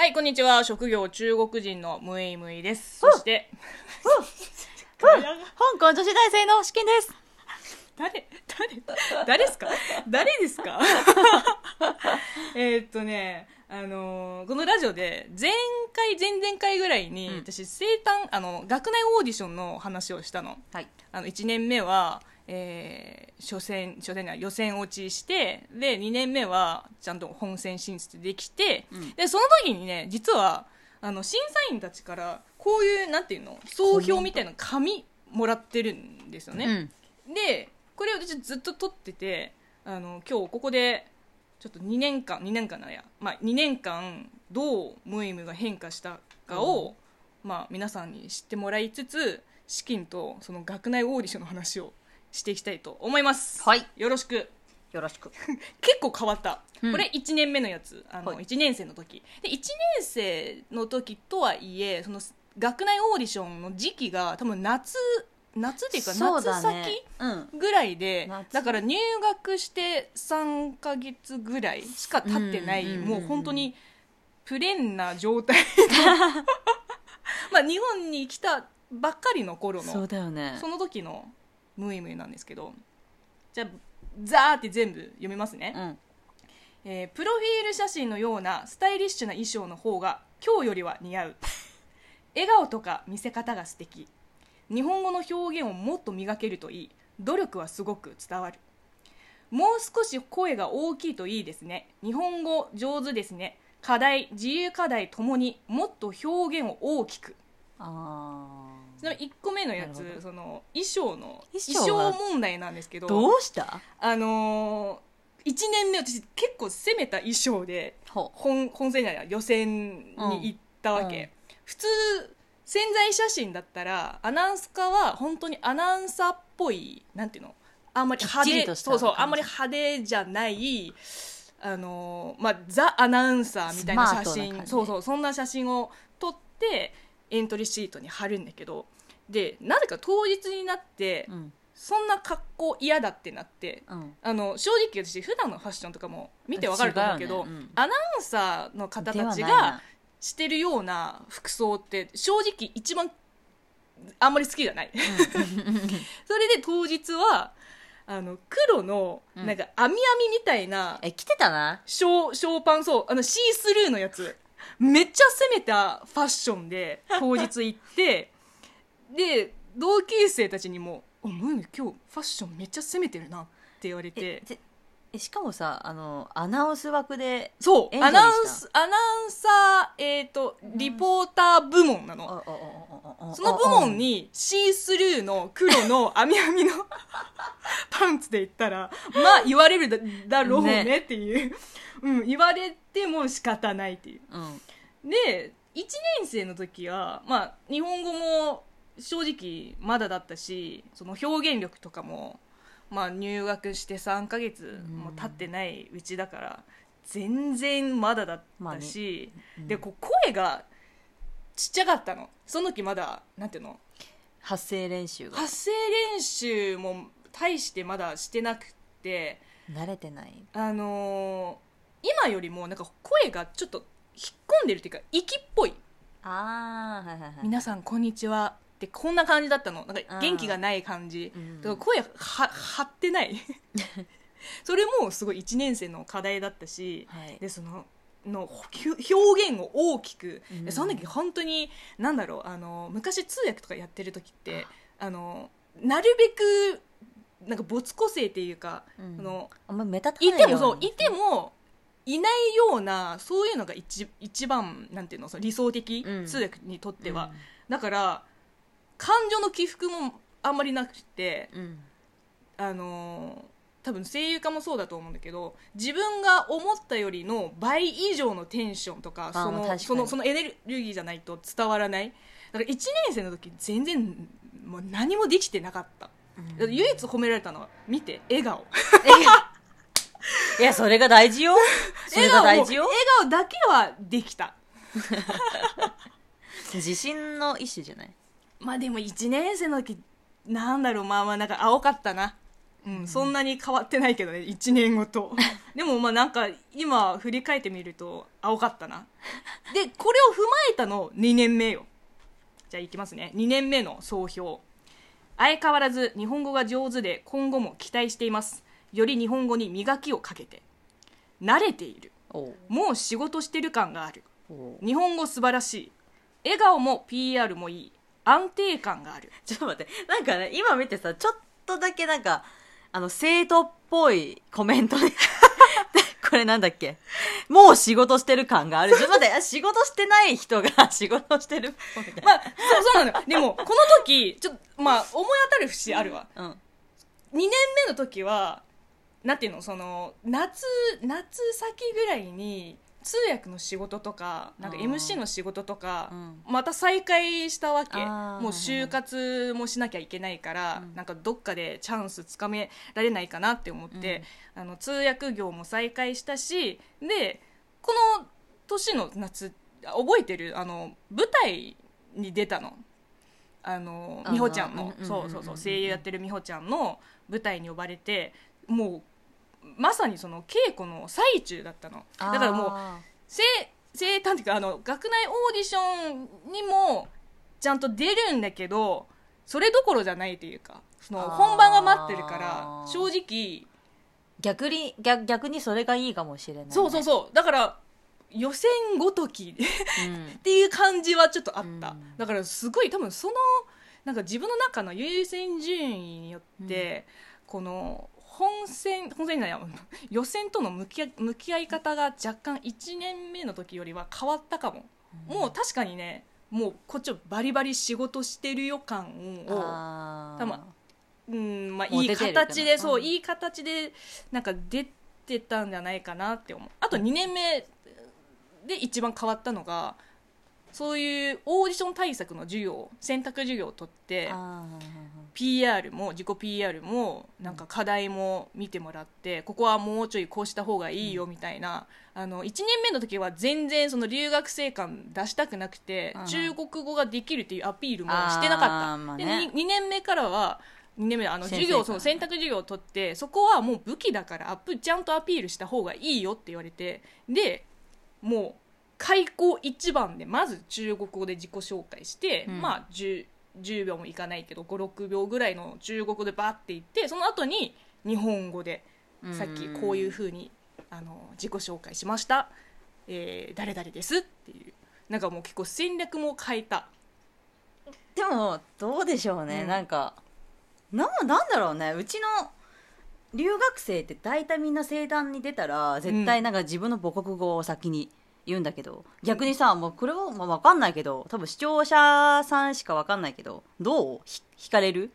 はい、こんにちは。職業中国人のムエイムイです。そして、香港女子大生の資金です。誰誰誰ですか？誰ですか？えーっとね、あのーこのラジオで前回、前々回ぐらいに、うん私、生誕、あの、学内オーディションの話をしたの。はい。あの1年目は、えー初戦初戦予選落ちしてで2年目はちゃんと本戦進出できて、うん。でその時にね実はあの審査員たちからこういうなんていうの総評みたいな紙もらってるんですよね、うん。でこれを私ずっと取っててあの今日ここでちょっと2年間2年間なんや、まあ、2年間どうムイムが変化したかを、まあ、皆さんに知ってもらいつつ資金とその学内オーディションの話をしていきたいと思います、はい。よろしく。よろしく。結構変わった、うん。これ1年目のやつ。あの、はい。1年生の時。で1年生の時とはいえその学内オーディションの時期が多分夏夏っていうかそう夏先、だね。うん。ぐらいで夏。だから入学して3ヶ月ぐらいしか経ってない、うんうんうんうん。もう本当にプレーンな状態の。まあ日本に来たばっかりの頃のそうだよね。そ。の時のムイムイなんですけどじゃあザーって全部読みますね、うん。えープロフィール写真のようなスタイリッシュな衣装の方が今日よりは似合う。笑顔とか見せ方が素敵。日本語の表現をもっと磨けるといい。努力はすごく伝わる。もう少し声が大きいといいですね。日本語上手ですね。課題自由課題ともにもっと表現を大きく。あちなみに1個目のやなるほど。つその衣装の衣装が衣装問題なんですけー。どどうした？あのー、1年目私結構攻めた衣装でほ本本戦じゃない予選に行ったわけ、うん。うん普通潜在写真だったらアナウンス家は本当にアナウンサーっぽいなんていうの？あんまり派手きっちりとしたそうそう感じあんまり派手じゃないあのーまあ、ザ・アナウンサーみたいな写真。スマートな感じそうそうそんな写真を撮ってエントリーシートに貼るんだけどでなぜか当日になって、う。うん。そんな格好嫌だってなってうん。あの正直私普段のファッションとかも見てわかると思うけどねうんアナウンサーの方たちがなしてるような服装って正直一番あんまり好きじゃない それで当日はあの黒のうんなんか網網みたいなえ、来てたなショーショーパンそうあのシースルーのやつめっちゃ攻めたファッションで当日行って で同級生たちにも「おムーム今日ファッションめっちゃ攻めてるな」って言われて。しかもさ、あの、アナウンス枠で、そうアナウンスアナウンサーえっ、とリポーター部門なの。その部門にシースルーの黒の網網のパンツで言ったらまあ言われるだだろうねねっていう、うん、言われても仕方ないっていう。うん。で1年生の時は、まあ、日本語も正直まだだったしその表現力とかも、まあ、入学して3ヶ月も経ってないうちだから全然まだだったし、うん。でこう声がちっちゃかったの。その時まだなんていうの？発声練習が。発声練習も大してまだしてなくて慣れてない？あのー今よりもなんか声がちょっと引っ込んでるっていうか息っぽい。ああ、はいはいはい。皆さんこんにちはってこんな感じだったの。なんか元気がない感じ。うん。だから声は張ってない。それもすごい1年生の課題だったし、はい。でそののひ表現を大きく、うん。でその時本当になんだろうあの昔通訳とかやってる時ってあ。のなるべくなんか没個性っていうか、うん。あのあんま目立たないいてもよそういてもいないようなそういうのが一一番なんていうのその理想的、うん。通訳にとっては、うん。だから感情の起伏もあんまりなくてうん。あのー多分声優家もそうだと思うんだけど自分が思ったよりの倍以上のテンションとかあその確かに。そのそのエネルギーじゃないと伝わらない。だから1年生の時全然もう何もできてなかった、だから唯一褒められたのは見て笑顔いやそれが大事よ。それが大事よ。笑顔だけはできた。自信の一種じゃない？まあでも1年生の時なんだろう。まあまあなんか青かったな。うん、そんなに変わってないけどね。1年ごと。でもまあなんか今振り返ってみると青かったな。でこれを踏まえたの2年目よ。じゃあいきますね。2年目の総評。相変わらず日本語が上手で今後も期待していますより日本語に磨きをかけて慣れている。もう仕事してる感がある。日本語素晴らしい。笑顔も PR もいい。安定感がある。ちょっと待って。なんかね今見てさちょっとだけなんかあの生徒っぽいコメントで。これなんだっけ？もう仕事してる感がある。ちょっと待って。あ仕事してない人が 仕事してるまあそうそうなのよ。でもこの時ちょっとまあ思い当たる節あるわ。なうん。2年目の時はなんていうの？その夏夏先ぐらいに通訳の仕事とかなんか MC の仕事とか、うん。また再開したわけ。もう就活もしなきゃいけないから、うん。なんかどっかでチャンスつかめられないかなって思って、あの通訳業も再開したしでこの年の夏覚えてる？あの舞台に出たの。あの美穂ちゃんの。そうそうそう。声優やってる美穂ちゃんの舞台に呼ばれてもうまさにその稽古の最中だったの。だからもうあ生生誕っていうかあの学内オーディションにもちゃんと出るんだけどそれどころじゃないというかその本番が待ってるから正直。ー逆に逆逆にそれがいいかもしれない、ね、そうそうそう。だから予選ごとき っうんていう感じはちょっとあった、うん。だからすごい多分そのなんか自分の中の優先順位によって、この本戦本戦じゃないや予選との向き合い向き合い方が若干1年目の時よりは変わったかも、もう確かにねもうこっちをバリバリ仕事してる予感をあー。たまうんまあ、いい形でそう、うん。いい形でなんか出てたんじゃないかなって思う。あと2年目で一番変わったのがそういうオーディション対策の授業選択授業を取ってあ PR も自己 PR もなんか課題も見てもらってここはもうちょいこうした方がいいよみたいな、あの1年目の時は全然その留学生感出したくなくて、うん。中国語ができるっていうアピールもしてなかった、でね 2, 年目からは2年目あの授業その選択授業を取ってそこはもう武器だからアップちゃんとアピールした方がいいよって言われてでもう開口一番でまず中国語で自己紹介して、うん。まあ 10, 10秒もいかないけど56秒ぐらいの中国語でバーって言ってその後に日本語でうん。さっきこういうふうにあの自己紹介しました、えー誰々ですっていう。なんかもう結構戦略も変えた。でもどうでしょうね、うん。なんかななんだろうね。うちの留学生って大体みんな盛大に出たら絶対なんか自分の母国語を先に言うんだけど、逆にさもうこれはまあ分かんないけど多分視聴者さんしか分かんないけどどう？ひ惹かれる？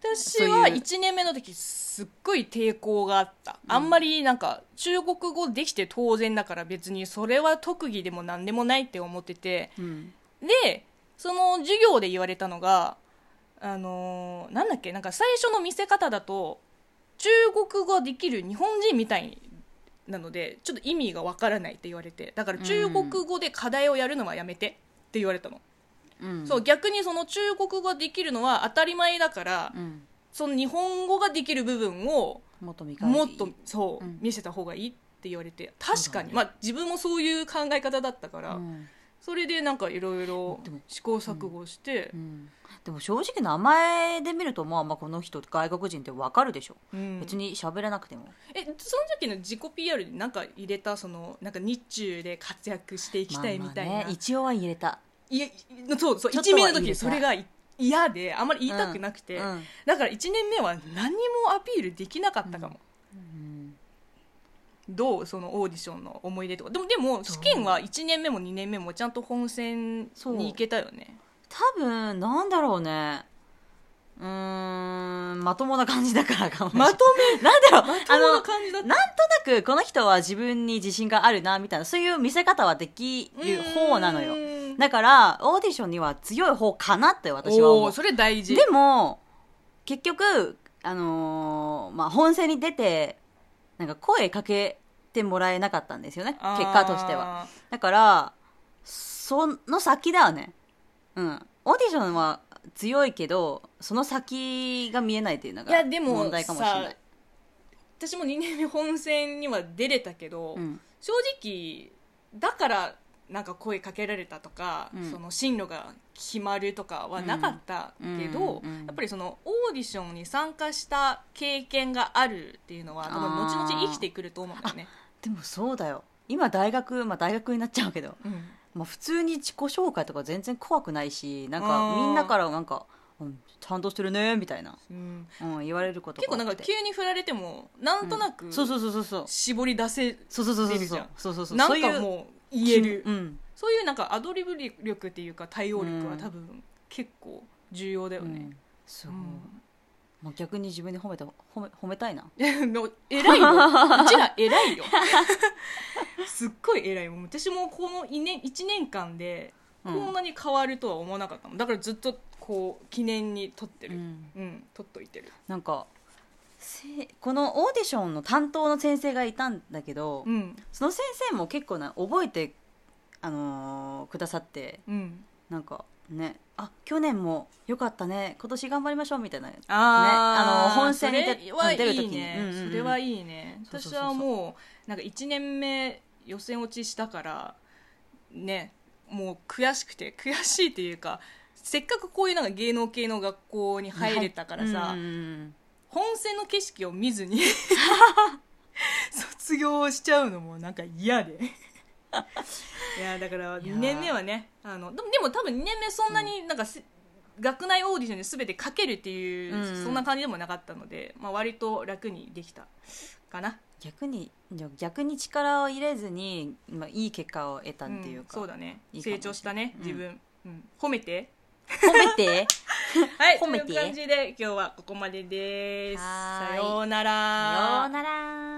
私は1年目の時すっごい抵抗があった、あんまりなんか中国語できて当然だから別にそれは特技でも何でもないって思ってて。うん。でその授業で言われたのがあのーなんだっけなんか最初の見せ方だと中国語ができる日本人みたいなのでちょっと意味がわからないって言われてだから中国語で課題をやるのはやめてって言われたの、うん。そう逆にその中国語ができるのは当たり前だから、うん。その日本語ができる部分をもっとそう、うん。見せた方がいいって言われて確かに、ねまあ、自分もそういう考え方だったから、うんそれでなんかいろいろ試行錯誤して。う、んでも正直名前で見るとまあまあこの人外国人って分かるでしょ、うん。別に喋らなくても。えその時の自己 PR に何か入れたそのなんか日中で活躍していきたいみたいな、まあまあね、一応は入れた。いやそうそうちょっと1名の時それがい嫌であんまり言いたくなくて、うんうん。だから1年目は何にもアピールできなかったかも、うんどうそのオーディションの思い出とか。でもでも試験は1年目も2年目もちゃんと本戦に行けたよね。多分なんだろうね。うーんまともな感じだからかもしれなまいとめ？なんだろう。まともあのな感じだった？なんとなくこの人は自分に自信があるなみたいな。そういう見せ方はできる方なのよ。だからオーディションには強い方かなって私は思う。それ大事。でも結局あのーまあ本戦に出てなんか声かけてもらえなかったんですよね結果としては。だからその先だよね。うん。オーディションは強いけどその先が見えないっていうのがいやでも問題かもしれない。さ私も2年目本戦には出れたけど、うん。正直だからなんか声かけられたとか、うん。その進路が決まるとかはなかったけど、うんうんうんやっぱりそのオーディションに参加した経験があるっていうのは多分後々生きてくると思うんだよね。でもそうだよ。今大学まあ大学になっちゃうけど、うん。まあ、普通に自己紹介とか全然怖くないしなんかうんみんなからなんか「うん、ちゃんとしてるね」みたいな、うん。うん、言われること結構なんか急に振られてもなんとなくそうそうそうそうそう。絞り出せそうそうそうそうそう。そうそうなんそう。いうかもう言える。うん。そういうなんかアドリブ力っていうか対応力はうん。多分結構重要だよね。うん。そう、うん。まあ、逆に自分に褒めて褒め褒めたいな。の偉いよ。うちら偉いよ。すっごい偉いもん。私もこの1年 ,1 年間でこんなに変わるとは思わなかったもん。だからずっとこう記念に撮ってる。ううん。ん、撮っといてる。なんかせこのオーディションの担当の先生がいたんだけど、うん。その先生も結構な覚えて、あのーくださってうん。なんかねあ去年もよかったね今年頑張りましょうみたいなあー、あの本戦に出る時に。いね、うんうんうん。それはいいね。私はもうなんか1年目予選落ちしたからねもう悔しくて悔しいっていうかせっかくこういうなんか芸能系の学校に入れたからさ、うんうんうん本戦の景色を見ずに 卒業しちゃうのもなんか嫌で。いやだから2年目はねあのでもでも多分2年目そんなになんかせ、学内オーディションに全てかけるっていう、うん。そんな感じでもなかったので、まあ、割と楽にできたかな。逆にじゃあ逆に力を入れずに、まあ、いい結果を得たっていうか、んそうだね。成長したねうん。自分、うん。褒めて。褒めて？はい褒めて。という感じで今日はここまです。はーい。さようなら。さようなら